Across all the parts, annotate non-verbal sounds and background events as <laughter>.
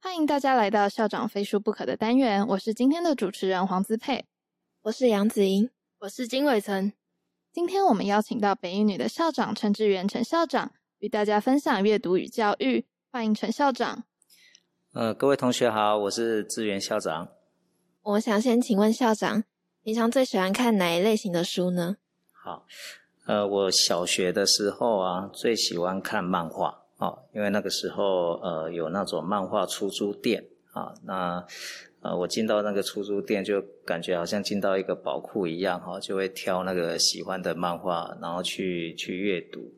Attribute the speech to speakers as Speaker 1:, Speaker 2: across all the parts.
Speaker 1: 欢迎大家来到校长非书不可的单元，我是今天的主持人黄姿佩，
Speaker 2: 我是杨子莹，
Speaker 3: 我是金伟成。
Speaker 1: 今天我们邀请到北一女的校长陈志源陈校长，与大家分享阅读与教育。欢迎陈校长。
Speaker 4: 呃，各位同学好，我是志源校长。
Speaker 2: 我想先请问校长，平常最喜欢看哪一类型的书呢？
Speaker 4: 好，呃，我小学的时候啊，最喜欢看漫画哦，因为那个时候呃有那种漫画出租店啊，那呃我进到那个出租店，就感觉好像进到一个宝库一样哈，就会挑那个喜欢的漫画，然后去去阅读。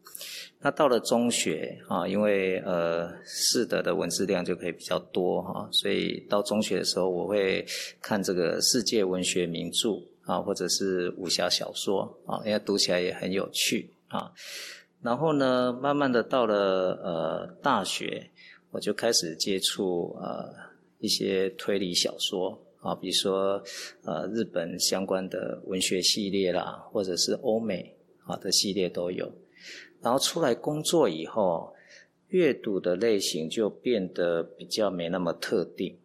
Speaker 4: 那到了中学啊，因为呃，识得的文字量就可以比较多哈，所以到中学的时候，我会看这个世界文学名著啊，或者是武侠小说啊，因为读起来也很有趣啊。然后呢，慢慢的到了呃大学，我就开始接触呃一些推理小说啊，比如说呃日本相关的文学系列啦，或者是欧美啊的系列都有。然后出来工作以后，阅读的类型就变得比较没那么特定，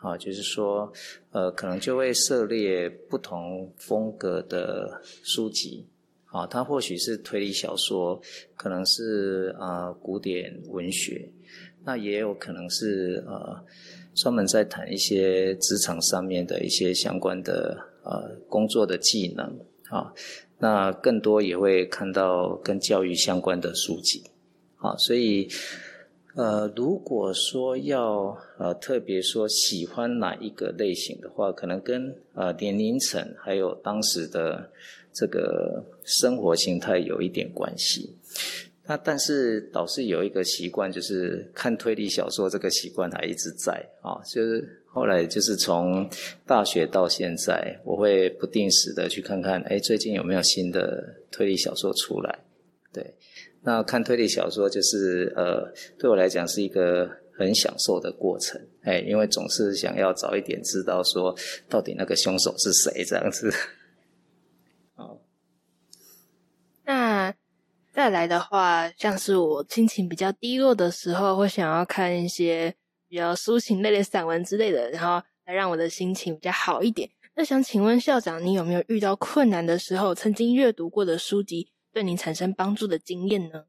Speaker 4: 啊，就是说，呃，可能就会涉猎不同风格的书籍，啊，它或许是推理小说，可能是啊、古典文学，那也有可能是呃专门在谈一些职场上面的一些相关的呃工作的技能，啊。那更多也会看到跟教育相关的书籍，啊，所以，呃，如果说要呃特别说喜欢哪一个类型的话，可能跟呃年龄层还有当时的这个生活形态有一点关系。那但是倒是有一个习惯，就是看推理小说这个习惯还一直在啊，就是。后来就是从大学到现在，我会不定时的去看看，哎，最近有没有新的推理小说出来？对，那看推理小说就是呃，对我来讲是一个很享受的过程，哎，因为总是想要早一点知道说到底那个凶手是谁这样子。
Speaker 3: 好，那再来的话，像是我心情比较低落的时候，会想要看一些。比较抒情类的散文之类的，然后来让我的心情比较好一点。那想请问校长，你有没有遇到困难的时候，曾经阅读过的书籍对你产生帮助的经验呢？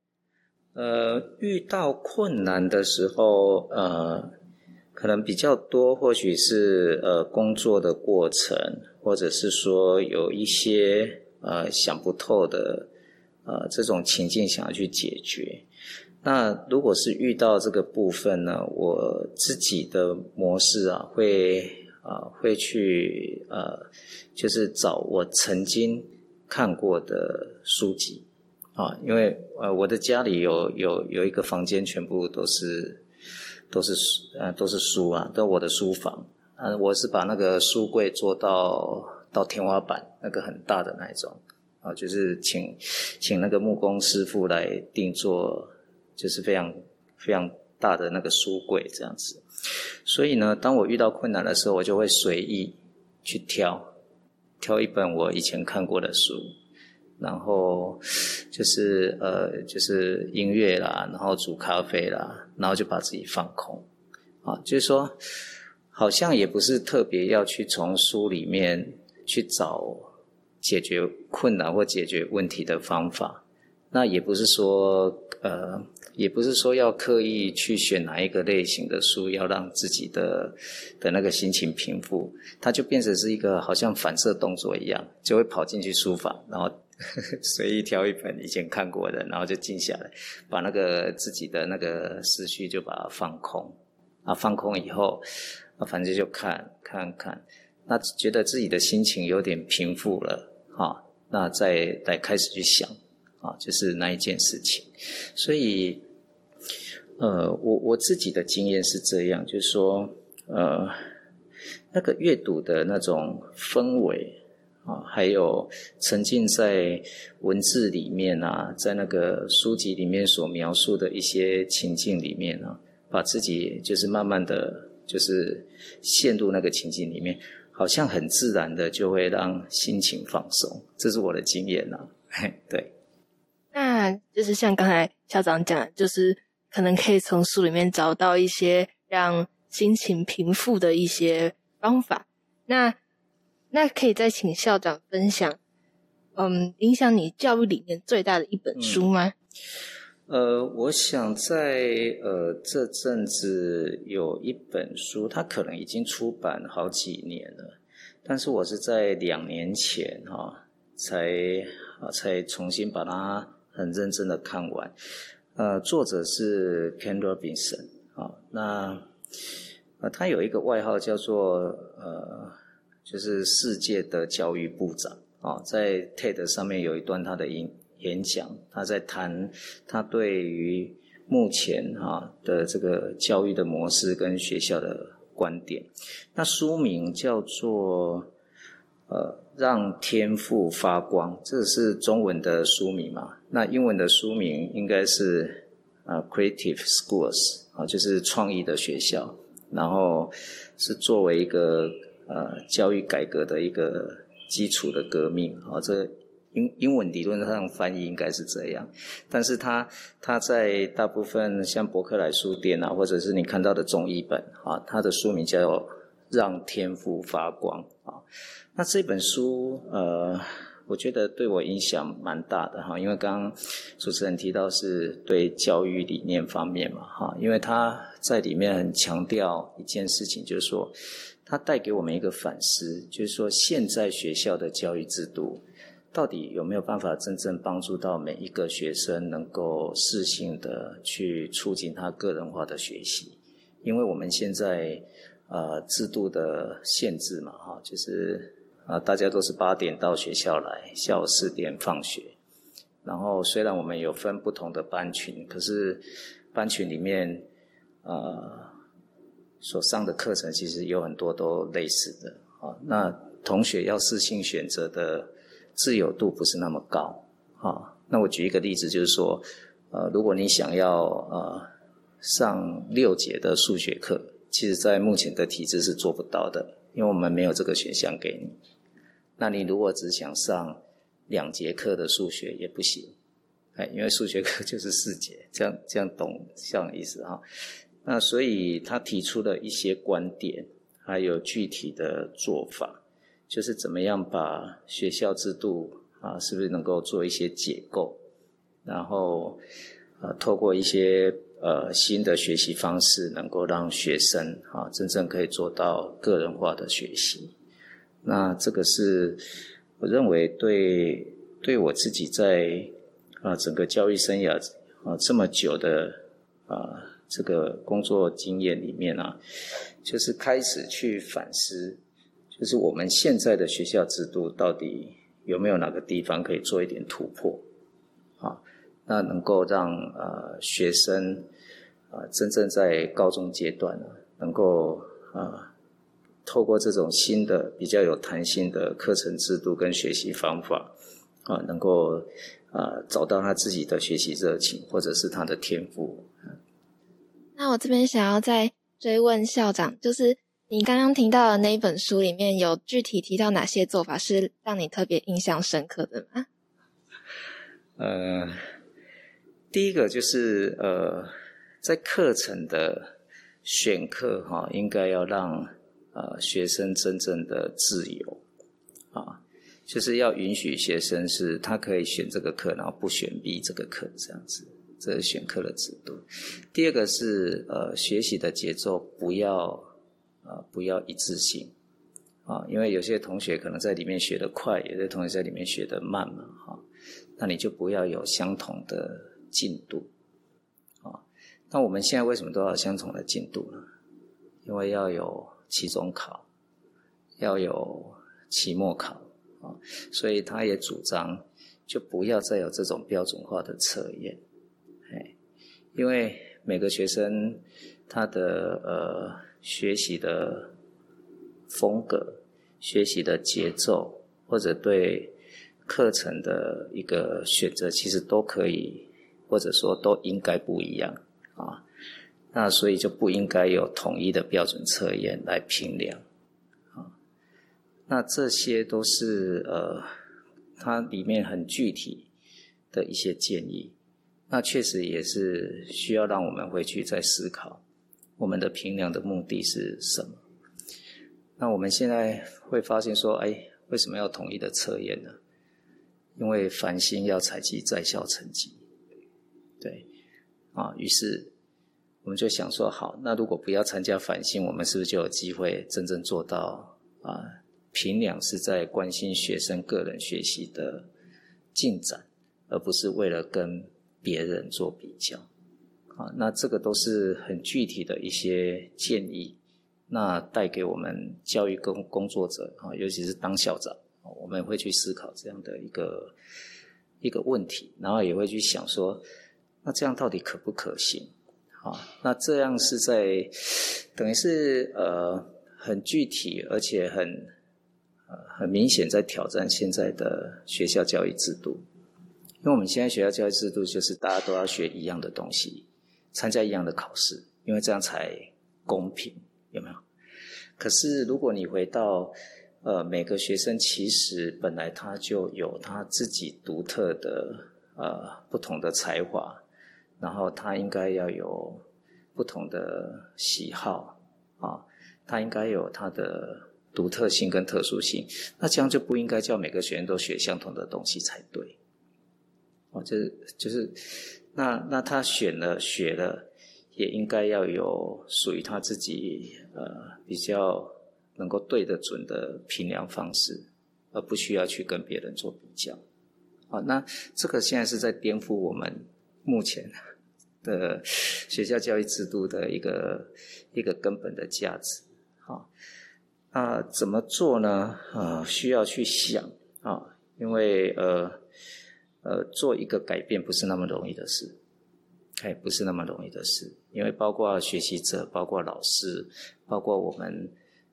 Speaker 4: 呃，遇到困难的时候，呃，可能比较多，或许是呃工作的过程，或者是说有一些呃想不透的呃这种情境想要去解决。那如果是遇到这个部分呢，我自己的模式啊，会啊会去呃，就是找我曾经看过的书籍啊，因为呃我的家里有有有一个房间，全部都是都是书呃都是书啊，都我的书房啊，我是把那个书柜做到到天花板那个很大的那一种啊，就是请请那个木工师傅来定做。就是非常非常大的那个书柜这样子，所以呢，当我遇到困难的时候，我就会随意去挑，挑一本我以前看过的书，然后就是呃，就是音乐啦，然后煮咖啡啦，然后就把自己放空，啊，就是说，好像也不是特别要去从书里面去找解决困难或解决问题的方法，那也不是说呃。也不是说要刻意去选哪一个类型的书，要让自己的的那个心情平复，它就变成是一个好像反射动作一样，就会跑进去书房，然后 <laughs> 随意挑一本以前看过的，然后就静下来，把那个自己的那个思绪就把它放空，啊，放空以后，啊，反正就看看看，那觉得自己的心情有点平复了，啊，那再来开始去想。啊，就是那一件事情，所以，呃，我我自己的经验是这样，就是说，呃，那个阅读的那种氛围啊，还有沉浸在文字里面啊，在那个书籍里面所描述的一些情境里面啊，把自己就是慢慢的就是陷入那个情境里面，好像很自然的就会让心情放松，这是我的经验呐、啊。<laughs> 对，
Speaker 3: 那就是像刚才校长讲，就是。可能可以从书里面找到一些让心情平复的一些方法。那那可以再请校长分享，嗯，影响你教育理念最大的一本书吗？
Speaker 4: 嗯、呃，我想在呃这阵子有一本书，它可能已经出版好几年了，但是我是在两年前哈、哦、才啊才重新把它很认真的看完。呃，作者是 Ken Robinson 啊、哦，那呃，他有一个外号叫做呃，就是世界的教育部长啊、哦，在 TED 上面有一段他的音演讲，他在谈他对于目前哈、的这个教育的模式跟学校的观点。那书名叫做呃。让天赋发光，这是中文的书名嘛？那英文的书名应该是啊，Creative Schools 啊，就是创意的学校。然后是作为一个呃教育改革的一个基础的革命啊。这英英文理论上翻译应该是这样，但是它它在大部分像博客来书店啊，或者是你看到的中译本啊，它的书名叫《让天赋发光》啊。那这本书，呃，我觉得对我影响蛮大的哈，因为刚刚主持人提到是对教育理念方面嘛哈，因为他在里面很强调一件事情，就是说，他带给我们一个反思，就是说，现在学校的教育制度到底有没有办法真正帮助到每一个学生能够适性的去促进他个人化的学习？因为我们现在呃制度的限制嘛哈，就是。啊，大家都是八点到学校来，下午四点放学。然后虽然我们有分不同的班群，可是班群里面，呃，所上的课程其实有很多都类似的。啊，那同学要适性选择的自由度不是那么高。啊，那我举一个例子，就是说，呃，如果你想要呃上六节的数学课，其实在目前的体制是做不到的，因为我们没有这个选项给你。那你如果只想上两节课的数学也不行，哎，因为数学课就是四节，<laughs> 这样这样懂这样的意思哈。那所以他提出了一些观点，还有具体的做法，就是怎么样把学校制度啊，是不是能够做一些解构，然后呃，透过一些呃新的学习方式，能够让学生啊真正可以做到个人化的学习。那这个是我认为对对我自己在啊整个教育生涯啊这么久的啊这个工作经验里面啊，就是开始去反思，就是我们现在的学校制度到底有没有哪个地方可以做一点突破啊？那能够让啊学生啊真正在高中阶段呢，能够啊。透过这种新的、比较有弹性的课程制度跟学习方法，啊，能够啊找到他自己的学习热情，或者是他的天赋。
Speaker 2: 那我这边想要再追问校长，就是你刚刚听到的那一本书里面有具体提到哪些做法是让你特别印象深刻的吗？
Speaker 4: 呃，第一个就是呃，在课程的选课哈，应该要让。呃，学生真正的自由，啊，就是要允许学生是他可以选这个课，然后不选 B 这个课这样子，这是选课的制度。第二个是呃，学习的节奏不要啊、不要一致性啊，因为有些同学可能在里面学得快，有些同学在里面学得慢嘛，哈，那你就不要有相同的进度，啊，那我们现在为什么都要相同的进度呢？因为要有。期中考要有期末考啊，所以他也主张就不要再有这种标准化的测验，哎，因为每个学生他的呃学习的风格、学习的节奏，或者对课程的一个选择，其实都可以，或者说都应该不一样啊。那所以就不应该有统一的标准测验来评量啊。那这些都是呃，它里面很具体的一些建议。那确实也是需要让我们回去再思考，我们的评量的目的是什么？那我们现在会发现说，哎，为什么要统一的测验呢？因为繁星要采集在校成绩，对，啊，于是我们就想说，好，那如果不要参加繁星，我们是不是就有机会真正做到啊？评量是在关心学生个人学习的进展，而不是为了跟别人做比较，啊，那这个都是很具体的一些建议，那带给我们教育工工作者啊，尤其是当校长，我们会去思考这样的一个一个问题，然后也会去想说，那这样到底可不可行？啊，那这样是在等于是呃很具体，而且很很明显在挑战现在的学校教育制度。因为我们现在学校教育制度就是大家都要学一样的东西，参加一样的考试，因为这样才公平，有没有？可是如果你回到，呃，每个学生其实本来他就有他自己独特的呃不同的才华，然后他应该要有不同的喜好啊，他应该有他的独特性跟特殊性，那这样就不应该叫每个学生都学相同的东西才对。哦，就是就是，那那他选了学了，也应该要有属于他自己呃比较能够对得准的评量方式，而不需要去跟别人做比较。好，那这个现在是在颠覆我们目前的学校教育制度的一个一个根本的价值。好，那怎么做呢？啊，需要去想啊，因为呃。呃，做一个改变不是那么容易的事，哎，不是那么容易的事，因为包括学习者，包括老师，包括我们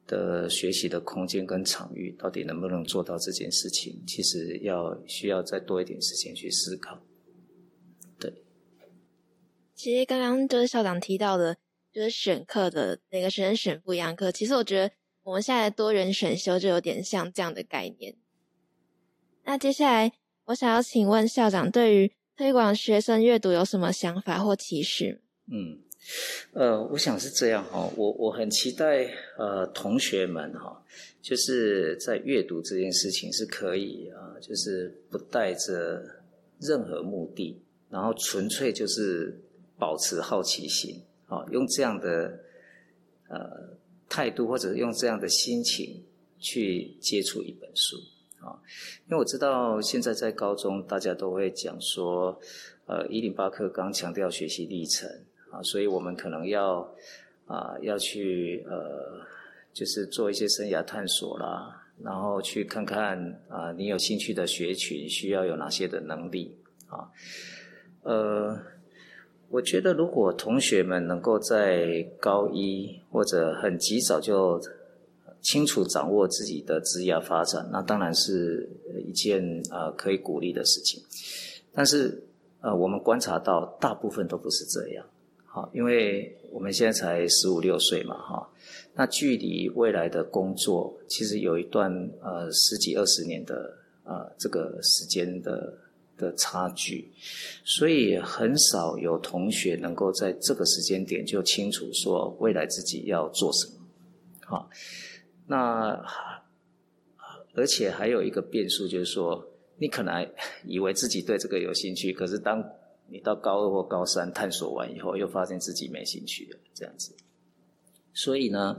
Speaker 4: 的学习的空间跟场域，到底能不能做到这件事情，其实要需要再多一点时间去思考。对，
Speaker 2: 其实刚刚就是校长提到的，就是选课的每个学生选不一样课，其实我觉得我们现在多人选修就有点像这样的概念。那接下来。我想要请问校长，对于推广学生阅读有什么想法或期许？
Speaker 4: 嗯，呃，我想是这样哈，我我很期待呃同学们哈，就是在阅读这件事情是可以啊，就是不带着任何目的，然后纯粹就是保持好奇心啊，用这样的呃态度或者用这样的心情去接触一本书。啊，因为我知道现在在高中，大家都会讲说，呃，一零八课刚强调学习历程啊，所以我们可能要啊要去呃，就是做一些生涯探索啦，然后去看看啊，你有兴趣的学群需要有哪些的能力啊，呃，我觉得如果同学们能够在高一或者很及早就清楚掌握自己的职业发展，那当然是一件呃可以鼓励的事情。但是呃，我们观察到大部分都不是这样。好，因为我们现在才十五六岁嘛，哈，那距离未来的工作其实有一段呃十几二十年的呃这个时间的的差距，所以很少有同学能够在这个时间点就清楚说未来自己要做什么。好。那而且还有一个变数，就是说，你可能以为自己对这个有兴趣，可是当你到高二或高三探索完以后，又发现自己没兴趣了，这样子。所以呢，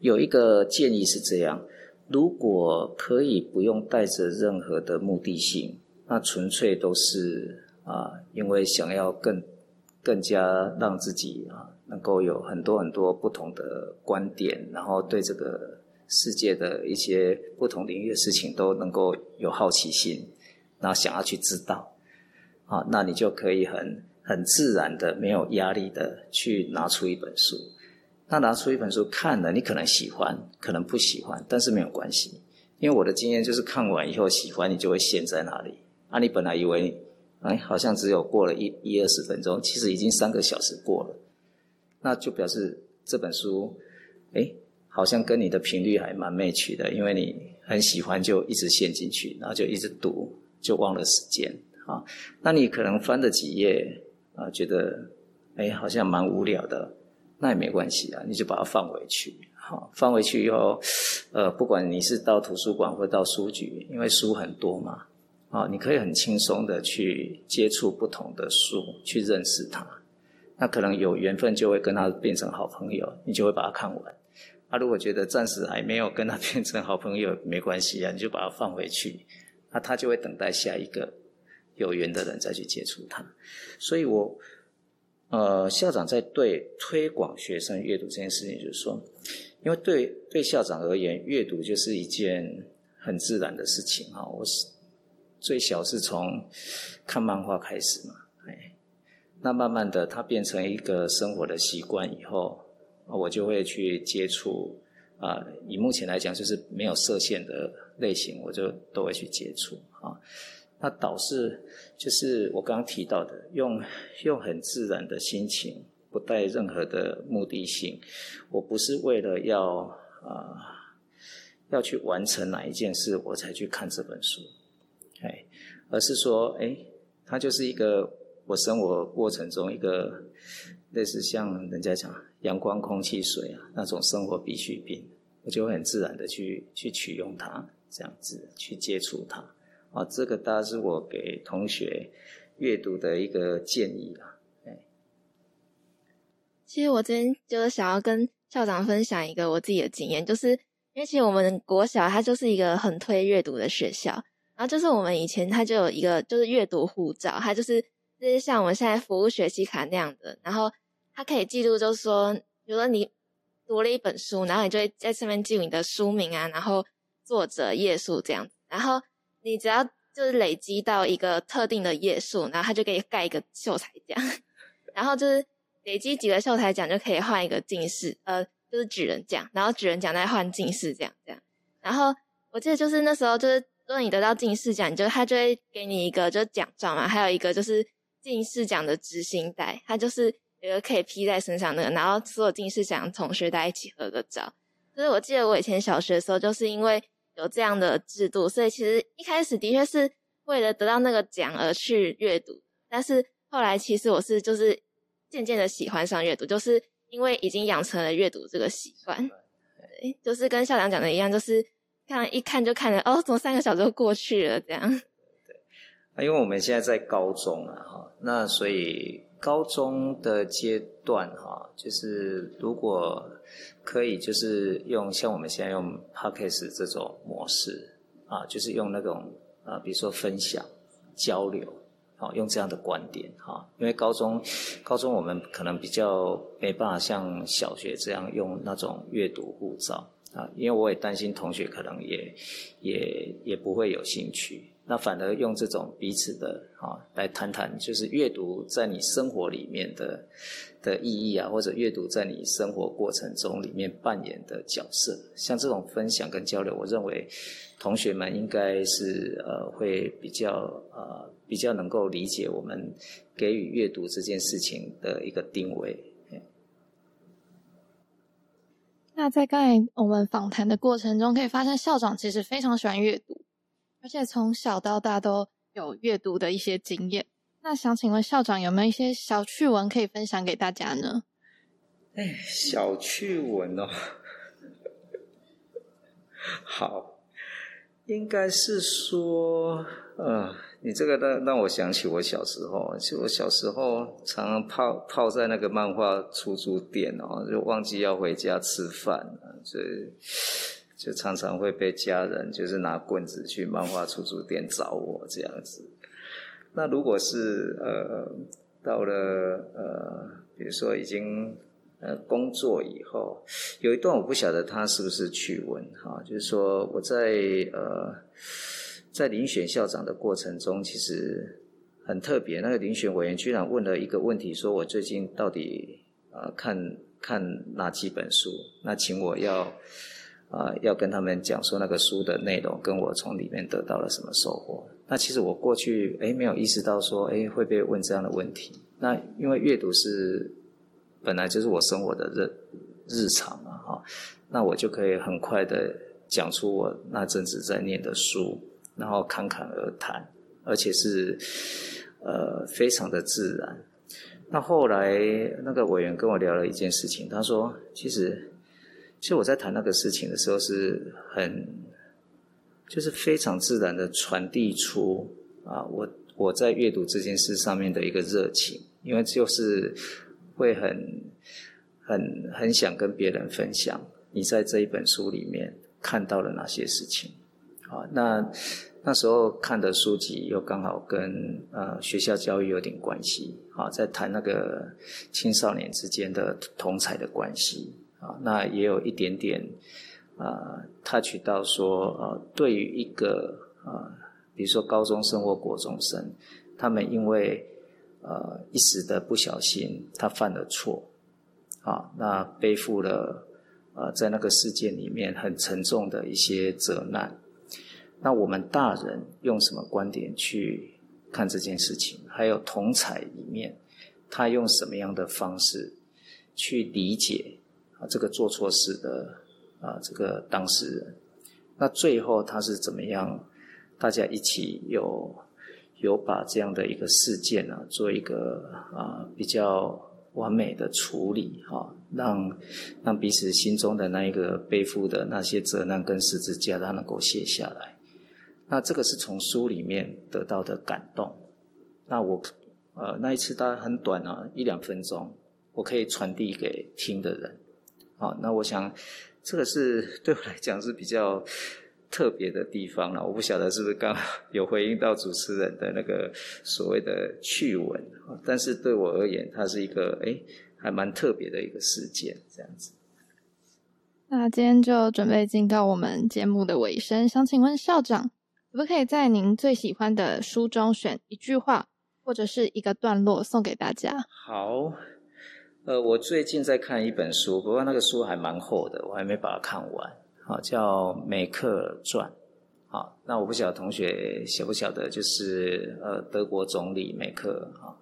Speaker 4: 有一个建议是这样：如果可以不用带着任何的目的性，那纯粹都是啊，因为想要更更加让自己啊能够有很多很多不同的观点，然后对这个。世界的一些不同领域的事情都能够有好奇心，然后想要去知道，啊，那你就可以很很自然的、没有压力的去拿出一本书。那拿出一本书看了，你可能喜欢，可能不喜欢，但是没有关系，因为我的经验就是看完以后喜欢，你就会陷在那里。啊，你本来以为，哎，好像只有过了一一二十分钟，其实已经三个小时过了，那就表示这本书，哎，好像跟你的频率还蛮 match 的，因为你很喜欢，就一直陷进去，然后就一直读，就忘了时间啊。那你可能翻了几页啊，觉得，哎，好像蛮无聊的，那也没关系啊，你就把它放回去，好，放回去以后，呃，不管你是到图书馆或到书局，因为书很多嘛。啊，你可以很轻松的去接触不同的书，去认识它。那可能有缘分就会跟他变成好朋友，你就会把它看完。啊，如果觉得暂时还没有跟他变成好朋友，没关系啊，你就把他放回去。那他就会等待下一个有缘的人再去接触他。所以我，呃，校长在对推广学生阅读这件事情，就是说，因为对对校长而言，阅读就是一件很自然的事情啊。我是。最小是从看漫画开始嘛，哎，那慢慢的他变成一个生活的习惯以后，我就会去接触啊。以目前来讲，就是没有设限的类型，我就都会去接触啊。那导致就是我刚刚提到的，用用很自然的心情，不带任何的目的性，我不是为了要啊要去完成哪一件事，我才去看这本书。哎，而是说，哎，它就是一个我生活过程中一个类似像人家讲阳光、空气、水啊那种生活必需品，我就会很自然的去去取用它，这样子去接触它。啊，这个大概是我给同学阅读的一个建议啦。哎，
Speaker 2: 其实我今天就是想要跟校长分享一个我自己的经验，就是因为其实我们国小它就是一个很推阅读的学校。然后就是我们以前它就有一个就是阅读护照，它就是就是像我们现在服务学习卡那样的，然后它可以记录，就是说，比如说你读了一本书，然后你就会在上面记录你的书名啊，然后作者页数这样，然后你只要就是累积到一个特定的页数，然后他就可以盖一个秀才奖，<laughs> 然后就是累积几个秀才奖就可以换一个进士，呃，就是举人奖，然后举人奖再换进士这样这样，然后我记得就是那时候就是。如果你得到进士奖，你就他就会给你一个就是奖状嘛，还有一个就是进士奖的执行带，他就是有一个可以披在身上那个，然后所有进士奖同学大家一起合个照。就是我记得我以前小学的时候，就是因为有这样的制度，所以其实一开始的确是为了得到那个奖而去阅读，但是后来其实我是就是渐渐的喜欢上阅读，就是因为已经养成了阅读这个习惯。对，就是跟校长讲的一样，就是。看一看就看了哦，怎么三个小时就过去了？这样。<laughs>
Speaker 4: 对，因为我们现在在高中啊，哈，那所以高中的阶段哈，就是如果可以，就是用像我们现在用 Podcast 这种模式啊，就是用那种啊，比如说分享、交流，好，用这样的观点哈，因为高中高中我们可能比较没办法像小学这样用那种阅读护照。啊，因为我也担心同学可能也也也不会有兴趣，那反而用这种彼此的啊来谈谈，就是阅读在你生活里面的的意义啊，或者阅读在你生活过程中里面扮演的角色，像这种分享跟交流，我认为同学们应该是呃会比较呃比较能够理解我们给予阅读这件事情的一个定位。
Speaker 1: 那在刚才我们访谈的过程中，可以发现校长其实非常喜欢阅读，而且从小到大都有阅读的一些经验。那想请问校长有没有一些小趣闻可以分享给大家呢？
Speaker 4: 哎，小趣闻哦，<laughs> 好，应该是说，呃。你这个让让我想起我小时候，其实我小时候常常泡泡在那个漫画出租店哦，就忘记要回家吃饭了，所以就常常会被家人就是拿棍子去漫画出租店找我这样子。那如果是呃到了呃，比如说已经呃工作以后，有一段我不晓得他是不是趣闻哈，就是说我在呃。在遴选校长的过程中，其实很特别，那个遴选委员居然问了一个问题，说我最近到底呃看看哪几本书？那请我要啊、要跟他们讲说那个书的内容，跟我从里面得到了什么收获。那其实我过去诶没有意识到说诶会被问这样的问题。那因为阅读是本来就是我生活的日日常嘛，哈，那我就可以很快的讲出我那阵子在念的书，然后侃侃而谈，而且是呃非常的自然。那后来那个委员跟我聊了一件事情，他说，其实其实我在谈那个事情的时候是很就是非常自然的传递出啊我我在阅读这件事上面的一个热情，因为就是会很。很很想跟别人分享你在这一本书里面看到了哪些事情，啊，那那时候看的书籍又刚好跟呃学校教育有点关系，啊，在谈那个青少年之间的同才的关系，啊，那也有一点点啊 touch 到说，呃，对于一个呃，比如说高中生或国中生，他们因为呃一时的不小心，他犯了错。啊，那背负了呃，在那个事件里面很沉重的一些责难。那我们大人用什么观点去看这件事情？还有同彩里面，他用什么样的方式去理解啊这个做错事的啊这个当事人？那最后他是怎么样？大家一起有有把这样的一个事件呢，做一个啊比较。完美的处理，哈，让让彼此心中的那一个背负的那些责难跟十字架，它能够卸下来。那这个是从书里面得到的感动。那我，呃，那一次大概很短啊，一两分钟，我可以传递给听的人。好，那我想，这个是对我来讲是比较。特别的地方了，我不晓得是不是刚有回应到主持人的那个所谓的趣闻，但是对我而言，它是一个诶还蛮特别的一个事件，这样子。
Speaker 1: 那今天就准备进到我们节目的尾声，想请问校长，可不可以在您最喜欢的书中选一句话或者是一个段落送给大家？
Speaker 4: 好，呃，我最近在看一本书，不过那个书还蛮厚的，我还没把它看完。啊，叫《梅克尔传》。好，那我不晓得同学晓不晓得，就是呃，德国总理梅克尔。哈，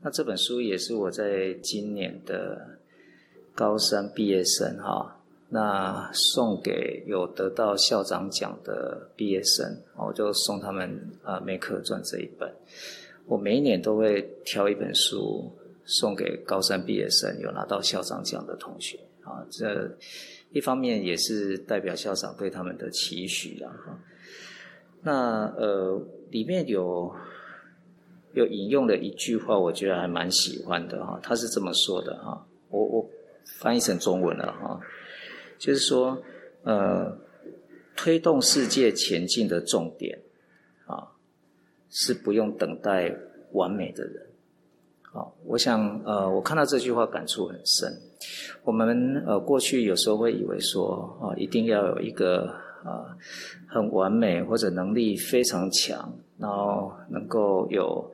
Speaker 4: 那这本书也是我在今年的高三毕业生哈，那送给有得到校长奖的毕业生，我就送他们啊《梅克尔传》这一本。我每一年都会挑一本书送给高三毕业生有拿到校长奖的同学啊，这。一方面也是代表校长对他们的期许啊。那呃，里面有有引用了一句话，我觉得还蛮喜欢的哈。他是这么说的哈，我我翻译成中文了哈，就是说呃，推动世界前进的重点啊，是不用等待完美的人。好，我想呃，我看到这句话感触很深。我们呃过去有时候会以为说啊，一定要有一个啊很完美或者能力非常强，然后能够有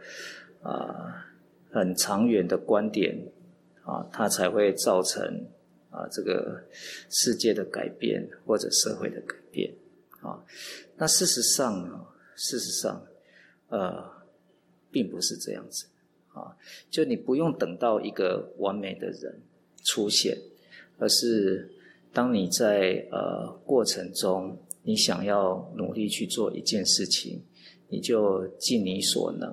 Speaker 4: 啊很长远的观点啊，它才会造成啊这个世界的改变或者社会的改变啊。那事实上呢，事实上，呃，并不是这样子啊。就你不用等到一个完美的人。出现，而是当你在呃过程中，你想要努力去做一件事情，你就尽你所能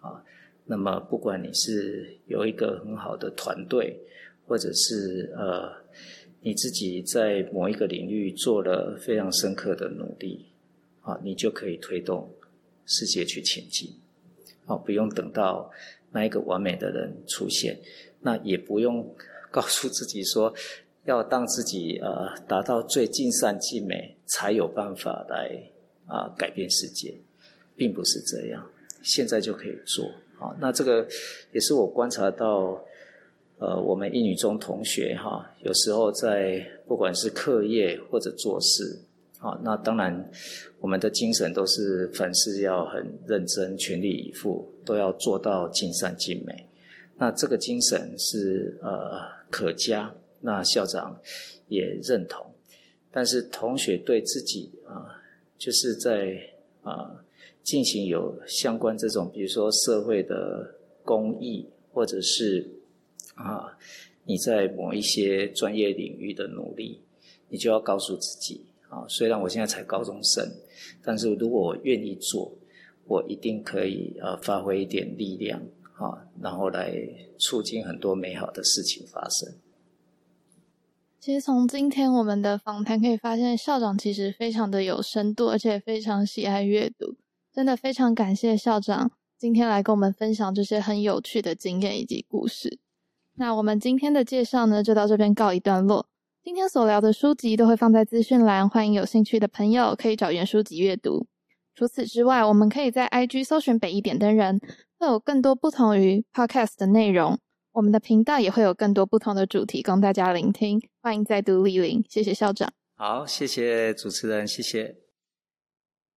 Speaker 4: 啊。那么，不管你是有一个很好的团队，或者是呃你自己在某一个领域做了非常深刻的努力啊，你就可以推动世界去前进。啊，不用等到那一个完美的人出现，那也不用。告诉自己说，要当自己呃达到最尽善尽美，才有办法来啊、改变世界，并不是这样。现在就可以做啊。那这个也是我观察到，呃，我们一女中同学哈，有时候在不管是课业或者做事好，那当然我们的精神都是凡事要很认真、全力以赴，都要做到尽善尽美。那这个精神是呃可嘉，那校长也认同。但是同学对自己啊、就是在啊、进行有相关这种，比如说社会的公益，或者是啊、你在某一些专业领域的努力，你就要告诉自己啊、虽然我现在才高中生，但是如果我愿意做，我一定可以呃发挥一点力量。啊，然后来促进很多美好的事情发生。
Speaker 1: 其实从今天我们的访谈可以发现，校长其实非常的有深度，而且非常喜爱阅读。真的非常感谢校长今天来跟我们分享这些很有趣的经验以及故事。那我们今天的介绍呢，就到这边告一段落。今天所聊的书籍都会放在资讯栏，欢迎有兴趣的朋友可以找原书籍阅读。除此之外，我们可以在 IG 搜寻北一点灯人。会有更多不同于 Podcast 的内容，我们的频道也会有更多不同的主题供大家聆听。欢迎再度莅临，谢谢校长。
Speaker 4: 好，谢谢主持人，谢谢。